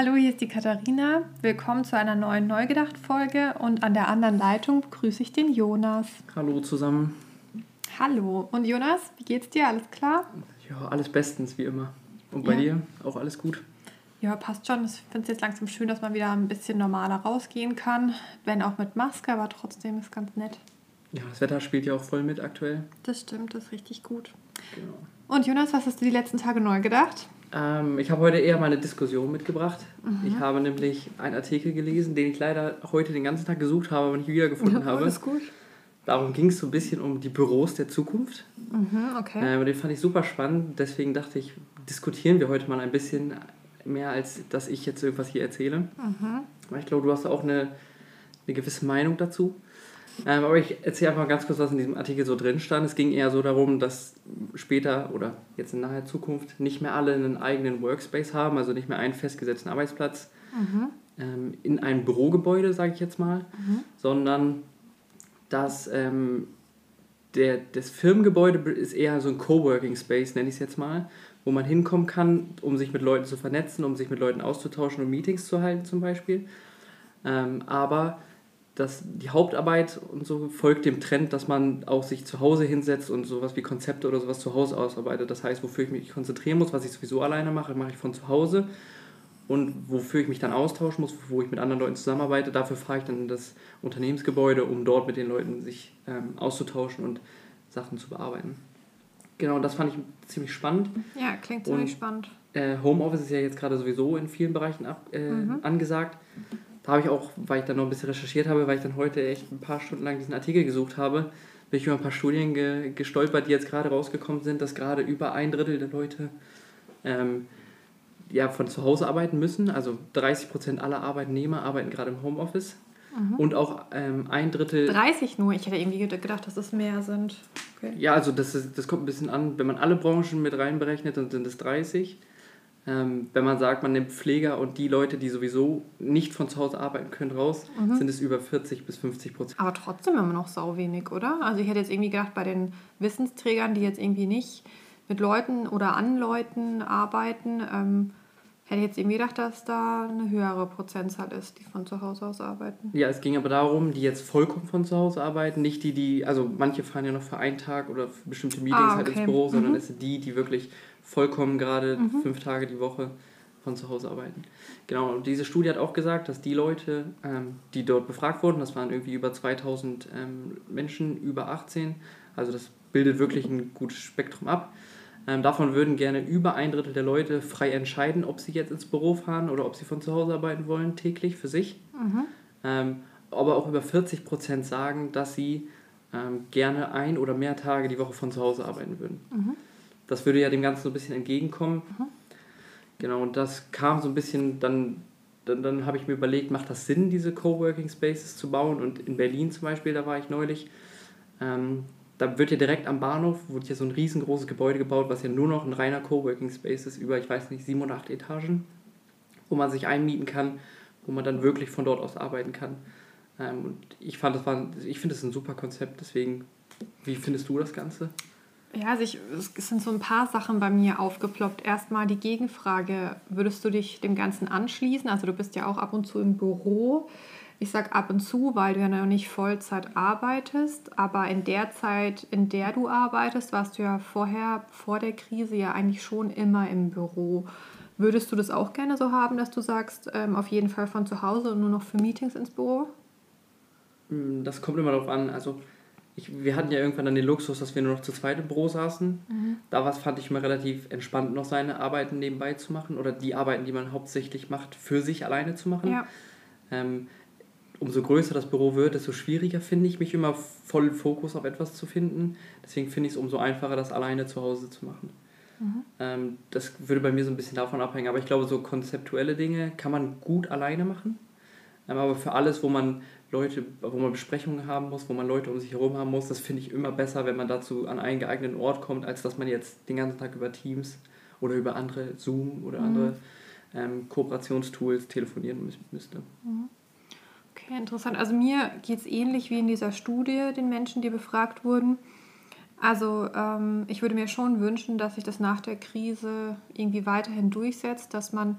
Hallo, hier ist die Katharina. Willkommen zu einer neuen Neugedacht-Folge und an der anderen Leitung begrüße ich den Jonas. Hallo zusammen. Hallo. Und Jonas, wie geht's dir? Alles klar? Ja, alles bestens, wie immer. Und bei ja. dir? Auch alles gut? Ja, passt schon. Ich finde es jetzt langsam schön, dass man wieder ein bisschen normaler rausgehen kann. Wenn auch mit Maske, aber trotzdem ist ganz nett. Ja, das Wetter spielt ja auch voll mit aktuell. Das stimmt, das ist richtig gut. Genau. Und Jonas, was hast du die letzten Tage neu gedacht? Ähm, ich habe heute eher mal eine Diskussion mitgebracht. Mhm. Ich habe nämlich einen Artikel gelesen, den ich leider heute den ganzen Tag gesucht habe, aber nicht wiedergefunden ja, habe. Alles gut. Darum ging es so ein bisschen um die Büros der Zukunft. Mhm, okay. Äh, den fand ich super spannend. Deswegen dachte ich, diskutieren wir heute mal ein bisschen mehr, als dass ich jetzt irgendwas hier erzähle. Mhm. Weil ich glaube, du hast auch eine, eine gewisse Meinung dazu. Ähm, aber ich erzähle einfach ganz kurz, was in diesem Artikel so drin stand. Es ging eher so darum, dass später oder jetzt in naher Zukunft nicht mehr alle einen eigenen Workspace haben, also nicht mehr einen festgesetzten Arbeitsplatz mhm. ähm, in einem Bürogebäude, sage ich jetzt mal, mhm. sondern dass ähm, der, das Firmengebäude ist eher so ein Coworking Space, nenne ich es jetzt mal, wo man hinkommen kann, um sich mit Leuten zu vernetzen, um sich mit Leuten auszutauschen und Meetings zu halten zum Beispiel. Ähm, aber dass die Hauptarbeit und so folgt dem Trend, dass man auch sich zu Hause hinsetzt und sowas wie Konzepte oder sowas zu Hause ausarbeitet. Das heißt, wofür ich mich konzentrieren muss, was ich sowieso alleine mache, mache ich von zu Hause. Und wofür ich mich dann austauschen muss, wo ich mit anderen Leuten zusammenarbeite, dafür fahre ich dann in das Unternehmensgebäude, um dort mit den Leuten sich ähm, auszutauschen und Sachen zu bearbeiten. Genau, das fand ich ziemlich spannend. Ja, klingt ziemlich und, spannend. Äh, Homeoffice ist ja jetzt gerade sowieso in vielen Bereichen ab, äh, mhm. angesagt. Da habe ich auch, weil ich dann noch ein bisschen recherchiert habe, weil ich dann heute echt ein paar Stunden lang diesen Artikel gesucht habe, bin ich über ein paar Studien ge gestolpert, die jetzt gerade rausgekommen sind, dass gerade über ein Drittel der Leute ähm, ja, von zu Hause arbeiten müssen. Also 30 Prozent aller Arbeitnehmer arbeiten gerade im Homeoffice. Mhm. Und auch ähm, ein Drittel. 30 nur? Ich hätte irgendwie gedacht, dass es mehr sind. Okay. Ja, also das, ist, das kommt ein bisschen an. Wenn man alle Branchen mit reinberechnet, dann sind es 30. Ähm, wenn man sagt, man nimmt Pfleger und die Leute, die sowieso nicht von zu Hause arbeiten können, raus, mhm. sind es über 40 bis 50 Prozent. Aber trotzdem immer noch sau wenig, oder? Also ich hätte jetzt irgendwie gedacht, bei den Wissensträgern, die jetzt irgendwie nicht mit Leuten oder an Leuten arbeiten, ähm, Hätte ich jetzt irgendwie gedacht, dass da eine höhere Prozentzahl ist, die von zu Hause aus arbeiten. Ja, es ging aber darum, die jetzt vollkommen von zu Hause arbeiten, nicht die, die, also manche fahren ja noch für einen Tag oder für bestimmte Meetings ah, okay. halt ins Büro, sondern mhm. es sind die, die wirklich vollkommen gerade mhm. fünf Tage die Woche von zu Hause arbeiten. Genau, und diese Studie hat auch gesagt, dass die Leute, ähm, die dort befragt wurden, das waren irgendwie über 2000 ähm, Menschen über 18, also das bildet wirklich ein gutes Spektrum ab, ähm, davon würden gerne über ein Drittel der Leute frei entscheiden, ob sie jetzt ins Büro fahren oder ob sie von zu Hause arbeiten wollen, täglich für sich. Mhm. Ähm, aber auch über 40 Prozent sagen, dass sie ähm, gerne ein oder mehr Tage die Woche von zu Hause arbeiten würden. Mhm. Das würde ja dem Ganzen so ein bisschen entgegenkommen. Mhm. Genau, und das kam so ein bisschen dann dann, dann habe ich mir überlegt, macht das Sinn, diese Coworking Spaces zu bauen? Und in Berlin zum Beispiel, da war ich neulich, ähm, da wird ja direkt am Bahnhof, wurde ja so ein riesengroßes Gebäude gebaut, was ja nur noch ein reiner Coworking Space ist, über, ich weiß nicht, sieben oder acht Etagen, wo man sich einmieten kann, wo man dann wirklich von dort aus arbeiten kann. Ähm, und ich fand, das war, ich finde das ein super Konzept, deswegen, wie findest du das Ganze? Ja, also ich, es sind so ein paar Sachen bei mir aufgeploppt. Erstmal die Gegenfrage, würdest du dich dem Ganzen anschließen? Also du bist ja auch ab und zu im Büro. Ich sage ab und zu, weil du ja noch nicht Vollzeit arbeitest, aber in der Zeit, in der du arbeitest, warst du ja vorher, vor der Krise ja eigentlich schon immer im Büro. Würdest du das auch gerne so haben, dass du sagst, ähm, auf jeden Fall von zu Hause und nur noch für Meetings ins Büro? Mm, das kommt immer darauf an. Also ich, wir hatten ja irgendwann dann den Luxus, dass wir nur noch zu zweit im Büro saßen. Mhm. Da was fand ich immer relativ entspannt, noch seine Arbeiten nebenbei zu machen oder die Arbeiten, die man hauptsächlich macht, für sich alleine zu machen. Ja. Ähm, umso größer das Büro wird, desto schwieriger finde ich mich immer voll Fokus auf etwas zu finden. Deswegen finde ich es umso einfacher, das alleine zu Hause zu machen. Mhm. Ähm, das würde bei mir so ein bisschen davon abhängen. Aber ich glaube, so konzeptuelle Dinge kann man gut alleine machen. Ähm, aber für alles, wo man Leute, wo man Besprechungen haben muss, wo man Leute um sich herum haben muss, das finde ich immer besser, wenn man dazu an einen geeigneten Ort kommt, als dass man jetzt den ganzen Tag über Teams oder über andere Zoom oder mhm. andere ähm, Kooperationstools telefonieren müsste. Mhm. Okay, interessant. Also mir geht es ähnlich wie in dieser Studie den Menschen, die befragt wurden. Also ähm, ich würde mir schon wünschen, dass sich das nach der Krise irgendwie weiterhin durchsetzt, dass man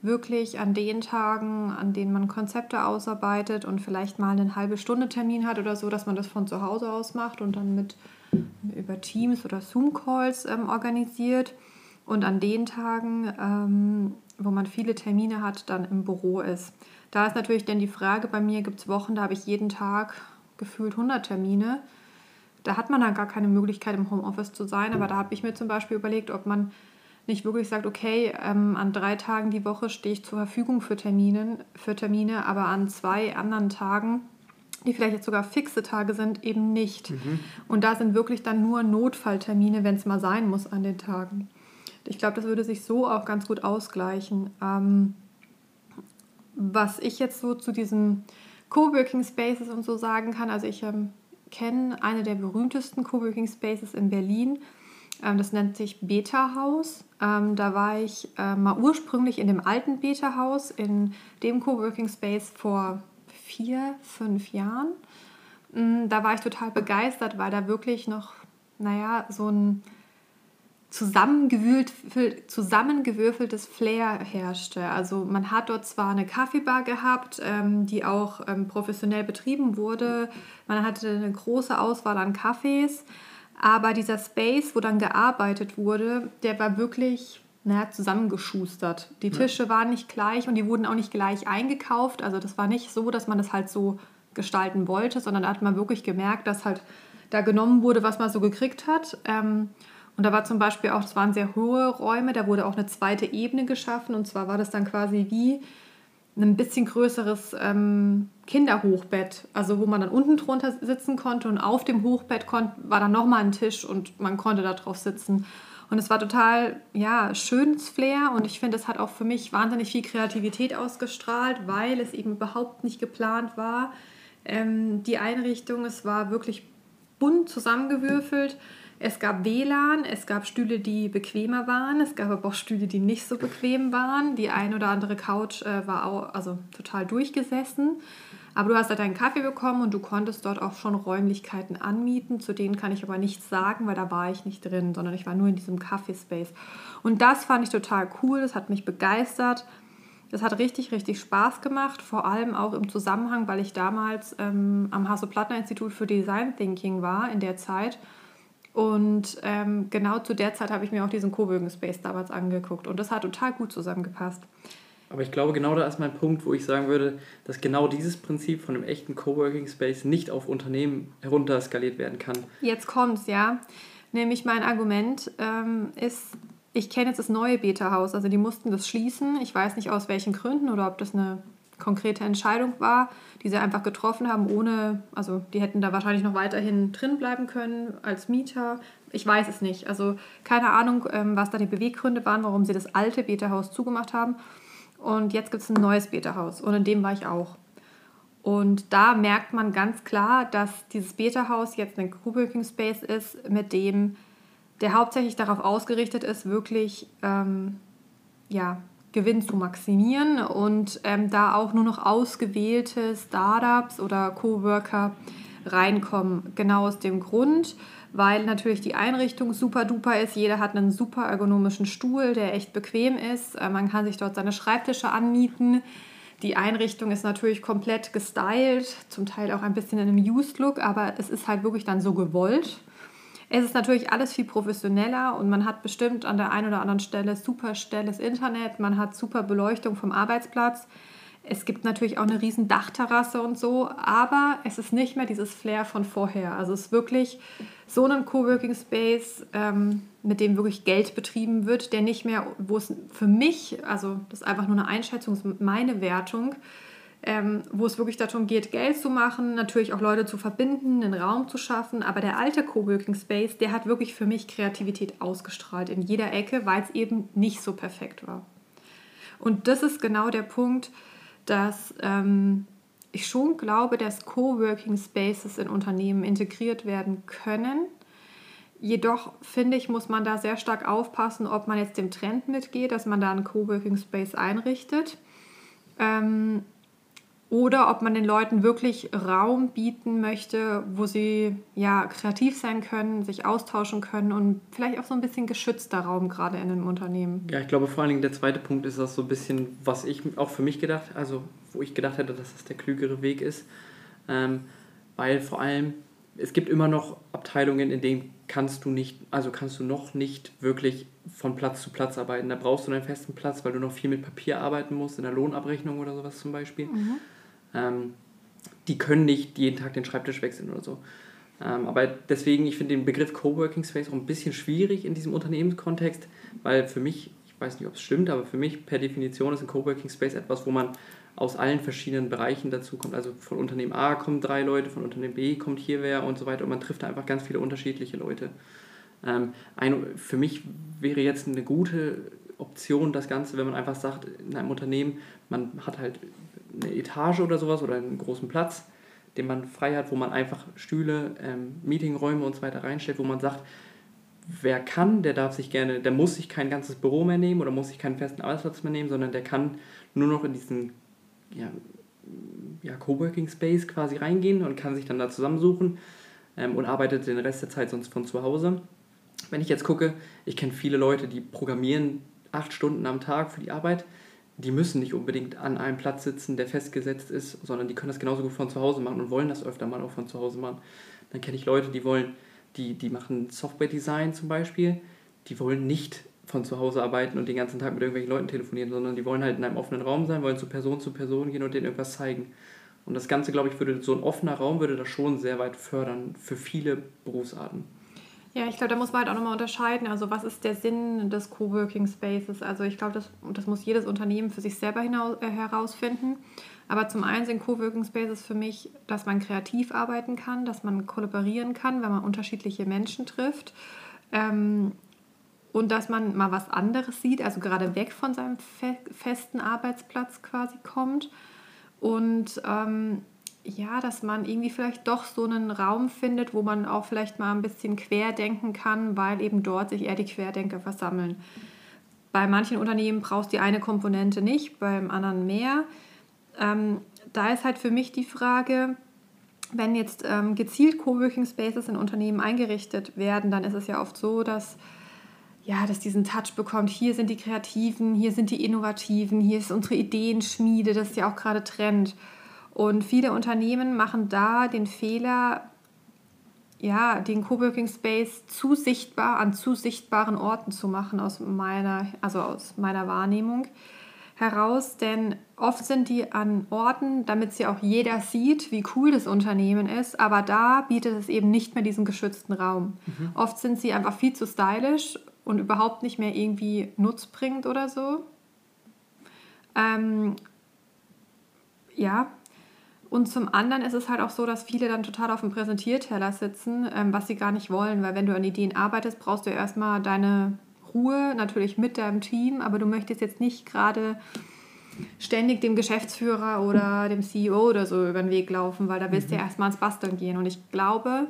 wirklich an den Tagen, an denen man Konzepte ausarbeitet und vielleicht mal einen halbe Stunde Termin hat oder so, dass man das von zu Hause aus macht und dann mit über Teams oder Zoom-Calls ähm, organisiert. Und an den Tagen, ähm, wo man viele Termine hat, dann im Büro ist. Da ist natürlich dann die Frage, bei mir gibt es Wochen, da habe ich jeden Tag gefühlt 100 Termine. Da hat man dann gar keine Möglichkeit, im Homeoffice zu sein. Aber da habe ich mir zum Beispiel überlegt, ob man nicht wirklich sagt, okay, ähm, an drei Tagen die Woche stehe ich zur Verfügung für, Terminen, für Termine, aber an zwei anderen Tagen, die vielleicht jetzt sogar fixe Tage sind, eben nicht. Mhm. Und da sind wirklich dann nur Notfalltermine, wenn es mal sein muss an den Tagen. Ich glaube, das würde sich so auch ganz gut ausgleichen. Ähm, was ich jetzt so zu diesen Coworking Spaces und so sagen kann, also ich ähm, kenne eine der berühmtesten Coworking Spaces in Berlin. Ähm, das nennt sich Beta Haus. Ähm, da war ich äh, mal ursprünglich in dem alten Beta Haus, in dem Coworking Space vor vier, fünf Jahren. Mm, da war ich total begeistert, weil da wirklich noch, naja, so ein zusammengewürfeltes Flair herrschte. Also man hat dort zwar eine Kaffeebar gehabt, ähm, die auch ähm, professionell betrieben wurde. Man hatte eine große Auswahl an Kaffees, aber dieser Space, wo dann gearbeitet wurde, der war wirklich naja, zusammengeschustert. Die Tische ja. waren nicht gleich und die wurden auch nicht gleich eingekauft. Also das war nicht so, dass man das halt so gestalten wollte, sondern da hat man wirklich gemerkt, dass halt da genommen wurde, was man so gekriegt hat. Ähm, und da war zum Beispiel auch, das waren sehr hohe Räume, da wurde auch eine zweite Ebene geschaffen. Und zwar war das dann quasi wie ein bisschen größeres ähm, Kinderhochbett, also wo man dann unten drunter sitzen konnte und auf dem Hochbett war dann nochmal ein Tisch und man konnte da drauf sitzen. Und es war total, ja, schönes Flair und ich finde, es hat auch für mich wahnsinnig viel Kreativität ausgestrahlt, weil es eben überhaupt nicht geplant war. Ähm, die Einrichtung, es war wirklich bunt zusammengewürfelt es gab WLAN, es gab Stühle, die bequemer waren, es gab aber auch Stühle, die nicht so bequem waren. Die ein oder andere Couch äh, war auch also total durchgesessen. Aber du hast halt deinen Kaffee bekommen und du konntest dort auch schon Räumlichkeiten anmieten. Zu denen kann ich aber nichts sagen, weil da war ich nicht drin, sondern ich war nur in diesem Kaffeespace. Und das fand ich total cool, das hat mich begeistert. Das hat richtig, richtig Spaß gemacht, vor allem auch im Zusammenhang, weil ich damals ähm, am Hasso-Plattner-Institut für Design Thinking war in der Zeit und ähm, genau zu der Zeit habe ich mir auch diesen Coworking Space damals angeguckt und das hat total gut zusammengepasst. Aber ich glaube, genau da ist mein Punkt, wo ich sagen würde, dass genau dieses Prinzip von einem echten Coworking Space nicht auf Unternehmen herunterskaliert werden kann. Jetzt kommt's, ja. Nämlich mein Argument ähm, ist, ich kenne jetzt das neue Beta-Haus, also die mussten das schließen. Ich weiß nicht aus welchen Gründen oder ob das eine konkrete Entscheidung war, die sie einfach getroffen haben, ohne, also die hätten da wahrscheinlich noch weiterhin drin bleiben können als Mieter. Ich weiß es nicht. Also keine Ahnung, ähm, was da die Beweggründe waren, warum sie das alte Beta-Haus zugemacht haben. Und jetzt gibt es ein neues Beta-Haus und in dem war ich auch. Und da merkt man ganz klar, dass dieses Beta-Haus jetzt ein Coworking Space ist, mit dem der hauptsächlich darauf ausgerichtet ist, wirklich ähm, ja, Gewinn zu maximieren und ähm, da auch nur noch ausgewählte Startups oder Coworker reinkommen. Genau aus dem Grund, weil natürlich die Einrichtung super duper ist. Jeder hat einen super ergonomischen Stuhl, der echt bequem ist. Äh, man kann sich dort seine Schreibtische anmieten. Die Einrichtung ist natürlich komplett gestylt, zum Teil auch ein bisschen in einem Used-Look, aber es ist halt wirklich dann so gewollt. Es ist natürlich alles viel professioneller und man hat bestimmt an der einen oder anderen Stelle super schnelles Internet, man hat super Beleuchtung vom Arbeitsplatz. Es gibt natürlich auch eine riesen Dachterrasse und so, aber es ist nicht mehr dieses Flair von vorher. Also es ist wirklich so ein Coworking Space, ähm, mit dem wirklich Geld betrieben wird, der nicht mehr, wo es für mich, also das ist einfach nur eine Einschätzung, meine Wertung, ähm, wo es wirklich darum geht, Geld zu machen, natürlich auch Leute zu verbinden, einen Raum zu schaffen. Aber der alte Coworking Space, der hat wirklich für mich Kreativität ausgestrahlt in jeder Ecke, weil es eben nicht so perfekt war. Und das ist genau der Punkt, dass ähm, ich schon glaube, dass Coworking Spaces in Unternehmen integriert werden können. Jedoch finde ich, muss man da sehr stark aufpassen, ob man jetzt dem Trend mitgeht, dass man da einen Coworking Space einrichtet. Ähm, oder ob man den Leuten wirklich Raum bieten möchte, wo sie ja kreativ sein können, sich austauschen können und vielleicht auch so ein bisschen geschützter Raum gerade in einem Unternehmen. Ja, ich glaube vor allen Dingen der zweite Punkt ist das so ein bisschen, was ich auch für mich gedacht, also wo ich gedacht hätte, dass das der klügere Weg ist, ähm, weil vor allem es gibt immer noch Abteilungen, in denen kannst du nicht, also kannst du noch nicht wirklich von Platz zu Platz arbeiten. Da brauchst du einen festen Platz, weil du noch viel mit Papier arbeiten musst, in der Lohnabrechnung oder sowas zum Beispiel. Mhm. Ähm, die können nicht jeden Tag den Schreibtisch wechseln oder so. Ähm, aber deswegen, ich finde den Begriff Coworking Space auch ein bisschen schwierig in diesem Unternehmenskontext, weil für mich, ich weiß nicht, ob es stimmt, aber für mich per Definition ist ein Coworking Space etwas, wo man aus allen verschiedenen Bereichen dazu kommt. Also von Unternehmen A kommen drei Leute, von Unternehmen B kommt hier wer und so weiter. Und man trifft da einfach ganz viele unterschiedliche Leute. Ähm, ein, für mich wäre jetzt eine gute Option das Ganze, wenn man einfach sagt, in einem Unternehmen, man hat halt eine Etage oder sowas oder einen großen Platz, den man frei hat, wo man einfach Stühle, ähm, Meetingräume und so weiter reinstellt, wo man sagt, wer kann, der darf sich gerne, der muss sich kein ganzes Büro mehr nehmen oder muss sich keinen festen Arbeitsplatz mehr nehmen, sondern der kann nur noch in diesen ja, ja, Coworking Space quasi reingehen und kann sich dann da zusammensuchen ähm, und arbeitet den Rest der Zeit sonst von zu Hause. Wenn ich jetzt gucke, ich kenne viele Leute, die programmieren acht Stunden am Tag für die Arbeit die müssen nicht unbedingt an einem Platz sitzen, der festgesetzt ist, sondern die können das genauso gut von zu Hause machen und wollen das öfter mal auch von zu Hause machen. Dann kenne ich Leute, die wollen, die, die machen Software-Design zum Beispiel, die wollen nicht von zu Hause arbeiten und den ganzen Tag mit irgendwelchen Leuten telefonieren, sondern die wollen halt in einem offenen Raum sein, wollen zu Person zu Person gehen und denen irgendwas zeigen. Und das Ganze, glaube ich, würde so ein offener Raum würde das schon sehr weit fördern für viele Berufsarten. Ja, ich glaube, da muss man halt auch nochmal unterscheiden. Also, was ist der Sinn des Coworking Spaces? Also, ich glaube, das, das muss jedes Unternehmen für sich selber hinaus, äh, herausfinden. Aber zum einen sind Coworking Spaces für mich, dass man kreativ arbeiten kann, dass man kollaborieren kann, wenn man unterschiedliche Menschen trifft. Ähm, und dass man mal was anderes sieht, also gerade weg von seinem fe festen Arbeitsplatz quasi kommt. Und ähm, ja, dass man irgendwie vielleicht doch so einen Raum findet, wo man auch vielleicht mal ein bisschen querdenken kann, weil eben dort sich eher die Querdenker versammeln. Bei manchen Unternehmen brauchst du die eine Komponente nicht, beim anderen mehr. Ähm, da ist halt für mich die Frage, wenn jetzt ähm, gezielt Coworking Spaces in Unternehmen eingerichtet werden, dann ist es ja oft so, dass ja, dass diesen Touch bekommt, hier sind die Kreativen, hier sind die Innovativen, hier ist unsere Ideenschmiede, das ist ja auch gerade Trend. Und viele Unternehmen machen da den Fehler, ja, den Coworking Space zu sichtbar an zu sichtbaren Orten zu machen aus meiner, also aus meiner Wahrnehmung heraus, denn oft sind die an Orten, damit sie auch jeder sieht, wie cool das Unternehmen ist, aber da bietet es eben nicht mehr diesen geschützten Raum. Mhm. Oft sind sie einfach viel zu stylisch und überhaupt nicht mehr irgendwie nutzbringend oder so. Ähm, ja, und zum anderen ist es halt auch so, dass viele dann total auf dem Präsentierteller sitzen, ähm, was sie gar nicht wollen, weil wenn du an Ideen arbeitest, brauchst du erstmal deine Ruhe, natürlich mit deinem Team, aber du möchtest jetzt nicht gerade ständig dem Geschäftsführer oder dem CEO oder so über den Weg laufen, weil da willst mhm. du ja erstmal ins Basteln gehen. Und ich glaube,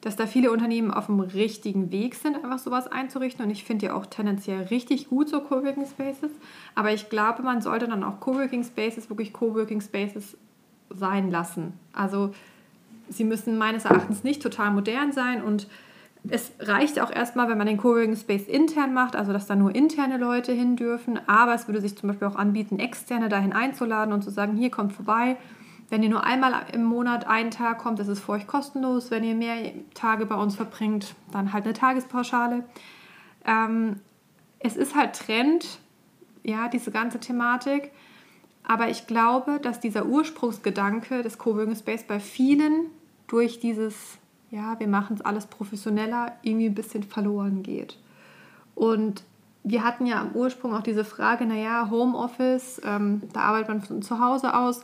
dass da viele Unternehmen auf dem richtigen Weg sind, einfach sowas einzurichten. Und ich finde ja auch tendenziell richtig gut so Coworking Spaces. Aber ich glaube, man sollte dann auch Coworking Spaces, wirklich Coworking Spaces sein lassen. Also sie müssen meines Erachtens nicht total modern sein und es reicht auch erstmal, wenn man den Coworking Space intern macht, also dass da nur interne Leute hin dürfen. Aber es würde sich zum Beispiel auch anbieten, externe dahin einzuladen und zu sagen, hier kommt vorbei. Wenn ihr nur einmal im Monat einen Tag kommt, ist es für euch kostenlos. Wenn ihr mehr Tage bei uns verbringt, dann halt eine Tagespauschale. Ähm, es ist halt Trend, ja, diese ganze Thematik. Aber ich glaube, dass dieser Ursprungsgedanke des Coworking Space bei vielen durch dieses, ja, wir machen es alles professioneller, irgendwie ein bisschen verloren geht. Und wir hatten ja am Ursprung auch diese Frage, naja, Homeoffice, ähm, da arbeitet man von zu Hause aus.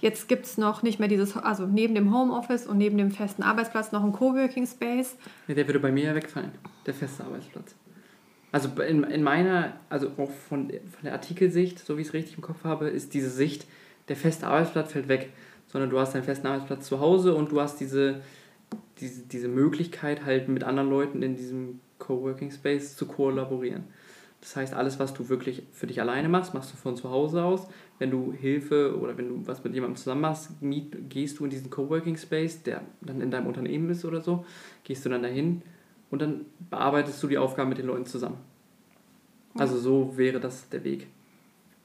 Jetzt gibt es noch nicht mehr dieses, also neben dem Homeoffice und neben dem festen Arbeitsplatz noch ein Coworking Space. Ja, der würde bei mir ja wegfallen, der feste Arbeitsplatz. Also in, in meiner, also auch von, von der Artikelsicht, so wie ich es richtig im Kopf habe, ist diese Sicht, der feste Arbeitsplatz fällt weg, sondern du hast deinen festen Arbeitsplatz zu Hause und du hast diese, diese, diese Möglichkeit halt mit anderen Leuten in diesem Coworking Space zu kollaborieren. Das heißt, alles, was du wirklich für dich alleine machst, machst du von zu Hause aus. Wenn du Hilfe oder wenn du was mit jemandem zusammen machst, gehst du in diesen Coworking Space, der dann in deinem Unternehmen ist oder so, gehst du dann dahin und dann bearbeitest du die Aufgaben mit den Leuten zusammen. Also so wäre das der Weg,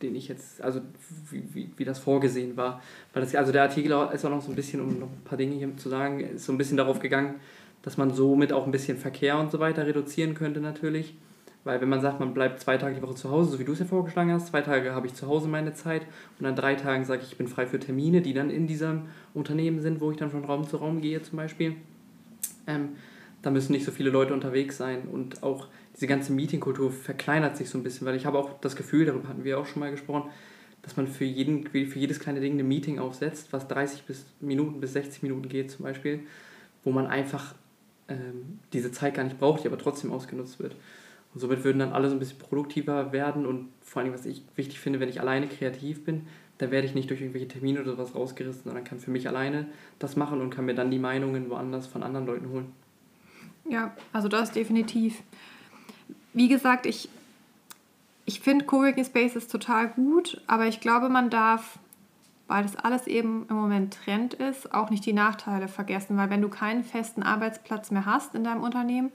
den ich jetzt, also wie, wie, wie das vorgesehen war. Weil das, also der Artikel ist auch noch so ein bisschen, um noch ein paar Dinge hier zu sagen, ist so ein bisschen darauf gegangen, dass man somit auch ein bisschen Verkehr und so weiter reduzieren könnte natürlich. Weil wenn man sagt, man bleibt zwei Tage die Woche zu Hause, so wie du es ja vorgeschlagen hast, zwei Tage habe ich zu Hause meine Zeit und an drei Tagen sage ich, ich bin frei für Termine, die dann in diesem Unternehmen sind, wo ich dann von Raum zu Raum gehe zum Beispiel. Ähm, da müssen nicht so viele Leute unterwegs sein und auch diese ganze Meetingkultur verkleinert sich so ein bisschen, weil ich habe auch das Gefühl, darüber hatten wir auch schon mal gesprochen, dass man für, jeden, für jedes kleine Ding ein Meeting aufsetzt, was 30 bis Minuten bis 60 Minuten geht zum Beispiel, wo man einfach ähm, diese Zeit gar nicht braucht, die aber trotzdem ausgenutzt wird. Und somit würden dann alle so ein bisschen produktiver werden und vor allem, was ich wichtig finde, wenn ich alleine kreativ bin, da werde ich nicht durch irgendwelche Termine oder sowas rausgerissen, sondern kann für mich alleine das machen und kann mir dann die Meinungen woanders von anderen Leuten holen. Ja, also das definitiv. Wie gesagt, ich, ich finde Coworking Spaces total gut, aber ich glaube, man darf, weil das alles eben im Moment Trend ist, auch nicht die Nachteile vergessen, weil wenn du keinen festen Arbeitsplatz mehr hast in deinem Unternehmen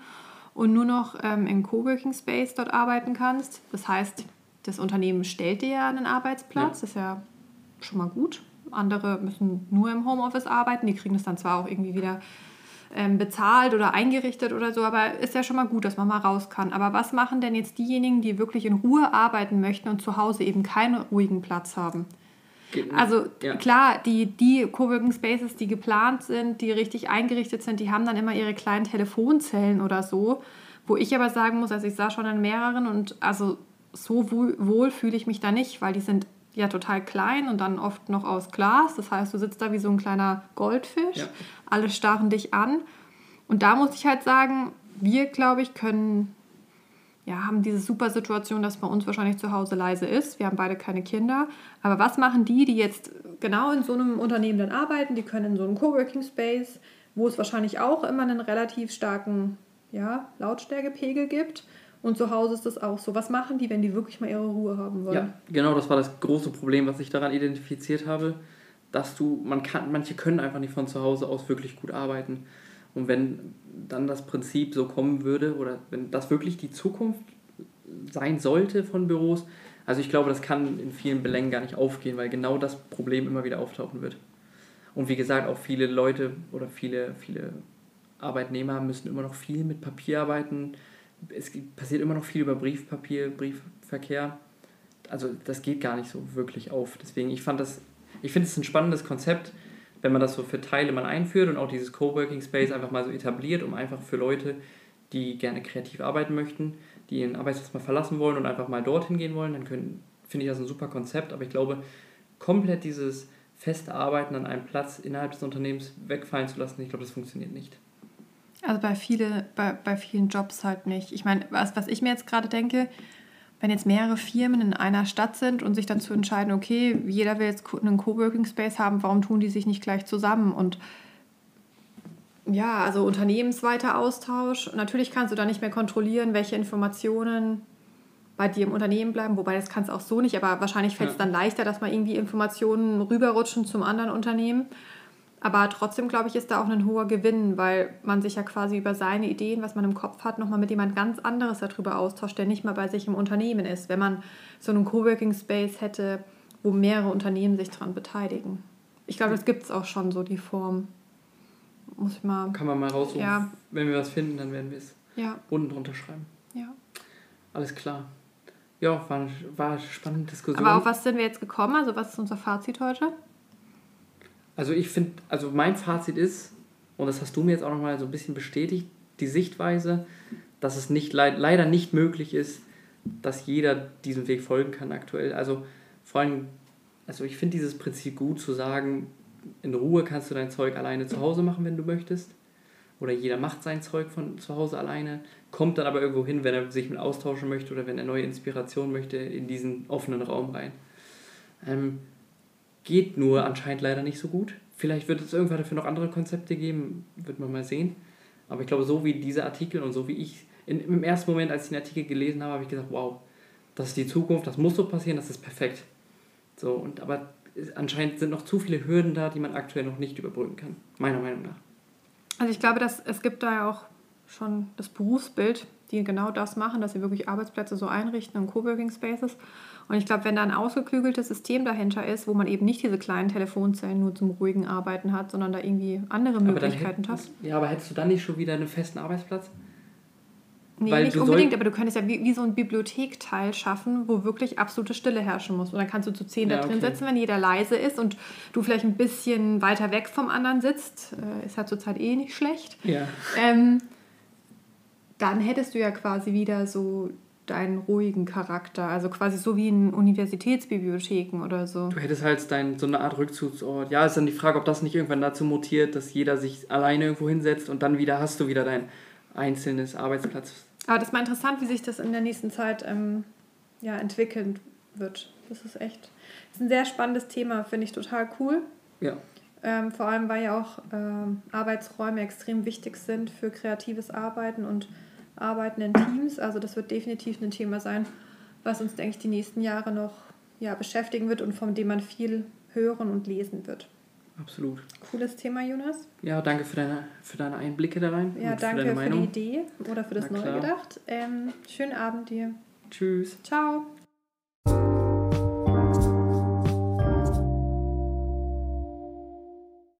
und nur noch ähm, in Coworking Space dort arbeiten kannst, das heißt, das Unternehmen stellt dir ja einen Arbeitsplatz, ja. das ist ja schon mal gut. Andere müssen nur im Homeoffice arbeiten, die kriegen das dann zwar auch irgendwie wieder ähm, bezahlt oder eingerichtet oder so, aber ist ja schon mal gut, dass man mal raus kann. Aber was machen denn jetzt diejenigen, die wirklich in Ruhe arbeiten möchten und zu Hause eben keinen ruhigen Platz haben? Also ja. klar, die, die Coworking Spaces, die geplant sind, die richtig eingerichtet sind, die haben dann immer ihre kleinen Telefonzellen oder so, wo ich aber sagen muss, also ich sah schon an mehreren und also so wohl, wohl fühle ich mich da nicht, weil die sind ja total klein und dann oft noch aus Glas. Das heißt, du sitzt da wie so ein kleiner Goldfisch. Ja. Alle starren dich an. Und da muss ich halt sagen, wir, glaube ich, können, ja, haben diese super Situation, dass bei uns wahrscheinlich zu Hause leise ist. Wir haben beide keine Kinder. Aber was machen die, die jetzt genau in so einem Unternehmen dann arbeiten? Die können in so einem Coworking Space, wo es wahrscheinlich auch immer einen relativ starken ja, Lautstärkepegel gibt und zu Hause ist das auch so. Was machen die, wenn die wirklich mal ihre Ruhe haben wollen? Ja, genau, das war das große Problem, was ich daran identifiziert habe, dass du, man kann, manche können einfach nicht von zu Hause aus wirklich gut arbeiten. Und wenn dann das Prinzip so kommen würde, oder wenn das wirklich die Zukunft sein sollte von Büros, also ich glaube, das kann in vielen Belängen gar nicht aufgehen, weil genau das Problem immer wieder auftauchen wird. Und wie gesagt, auch viele Leute oder viele, viele Arbeitnehmer müssen immer noch viel mit Papier arbeiten, es passiert immer noch viel über Briefpapier, Briefverkehr. Also das geht gar nicht so wirklich auf. Deswegen, ich fand das, ich finde es ein spannendes Konzept, wenn man das so für Teile mal einführt und auch dieses Coworking Space einfach mal so etabliert, um einfach für Leute, die gerne kreativ arbeiten möchten, die ihren Arbeitsplatz mal verlassen wollen und einfach mal dorthin gehen wollen, dann finde ich das ein super Konzept. Aber ich glaube, komplett dieses feste Arbeiten an einem Platz innerhalb des Unternehmens wegfallen zu lassen, ich glaube, das funktioniert nicht. Also bei, viele, bei, bei vielen Jobs halt nicht. Ich meine, was, was ich mir jetzt gerade denke, wenn jetzt mehrere Firmen in einer Stadt sind und sich dann zu entscheiden, okay, jeder will jetzt einen Coworking Space haben, warum tun die sich nicht gleich zusammen? Und ja, also unternehmensweiter Austausch. Natürlich kannst du da nicht mehr kontrollieren, welche Informationen bei dir im Unternehmen bleiben, wobei das kannst du auch so nicht, aber wahrscheinlich fällt es ja. dann leichter, dass mal irgendwie Informationen rüberrutschen zum anderen Unternehmen. Aber trotzdem, glaube ich, ist da auch ein hoher Gewinn, weil man sich ja quasi über seine Ideen, was man im Kopf hat, nochmal mit jemand ganz anderes darüber austauscht, der nicht mal bei sich im Unternehmen ist. Wenn man so einen Coworking Space hätte, wo mehrere Unternehmen sich daran beteiligen. Ich glaube, das gibt es auch schon so, die Form. Muss ich mal. Kann man mal raussuchen. Ja. Wenn wir was finden, dann werden wir es ja. unten drunter schreiben. Ja. Alles klar. Ja, war, war eine spannende Diskussion. Aber auf was sind wir jetzt gekommen? Also, was ist unser Fazit heute? Also ich finde, also mein Fazit ist, und das hast du mir jetzt auch nochmal so ein bisschen bestätigt, die Sichtweise, dass es nicht, leider nicht möglich ist, dass jeder diesem Weg folgen kann aktuell. Also vor allem, also ich finde dieses Prinzip gut zu sagen, in Ruhe kannst du dein Zeug alleine zu Hause machen, wenn du möchtest. Oder jeder macht sein Zeug von zu Hause alleine, kommt dann aber irgendwo hin, wenn er sich mit austauschen möchte oder wenn er neue Inspiration möchte, in diesen offenen Raum rein. Ähm, Geht nur anscheinend leider nicht so gut. Vielleicht wird es irgendwann dafür noch andere Konzepte geben, wird man mal sehen. Aber ich glaube, so wie dieser Artikel und so wie ich in, im ersten Moment, als ich den Artikel gelesen habe, habe ich gesagt, wow, das ist die Zukunft, das muss so passieren, das ist perfekt. So, und aber anscheinend sind noch zu viele Hürden da, die man aktuell noch nicht überbrücken kann, meiner Meinung nach. Also ich glaube, dass es gibt da ja auch schon das Berufsbild, die genau das machen, dass sie wirklich Arbeitsplätze so einrichten und Coworking Spaces. Und ich glaube, wenn da ein ausgeklügeltes System dahinter ist, wo man eben nicht diese kleinen Telefonzellen nur zum ruhigen Arbeiten hat, sondern da irgendwie andere Möglichkeiten hat. Ja, aber hättest du dann nicht schon wieder einen festen Arbeitsplatz? Nee, Weil nicht unbedingt, aber du könntest ja wie, wie so ein Bibliothekteil schaffen, wo wirklich absolute Stille herrschen muss. Und dann kannst du zu zehn ja, da drin okay. sitzen, wenn jeder leise ist und du vielleicht ein bisschen weiter weg vom anderen sitzt. Äh, ist halt zurzeit eh nicht schlecht. Ja. Ähm, dann hättest du ja quasi wieder so deinen ruhigen Charakter. Also quasi so wie in Universitätsbibliotheken oder so. Du hättest halt dein, so eine Art Rückzugsort. Ja, ist dann die Frage, ob das nicht irgendwann dazu mutiert, dass jeder sich alleine irgendwo hinsetzt und dann wieder hast du wieder dein einzelnes Arbeitsplatz. Aber das ist mal interessant, wie sich das in der nächsten Zeit ähm, ja, entwickeln wird. Das ist echt das ist ein sehr spannendes Thema, finde ich total cool. Ja. Ähm, vor allem, weil ja auch ähm, Arbeitsräume extrem wichtig sind für kreatives Arbeiten und Arbeiten in Teams. Also das wird definitiv ein Thema sein, was uns, denke ich, die nächsten Jahre noch ja, beschäftigen wird und von dem man viel hören und lesen wird. Absolut. Cooles Thema, Jonas. Ja, danke für deine, für deine Einblicke da rein. Ja, danke für, für die Idee oder für das Neue gedacht. Ähm, schönen Abend dir. Tschüss. Ciao.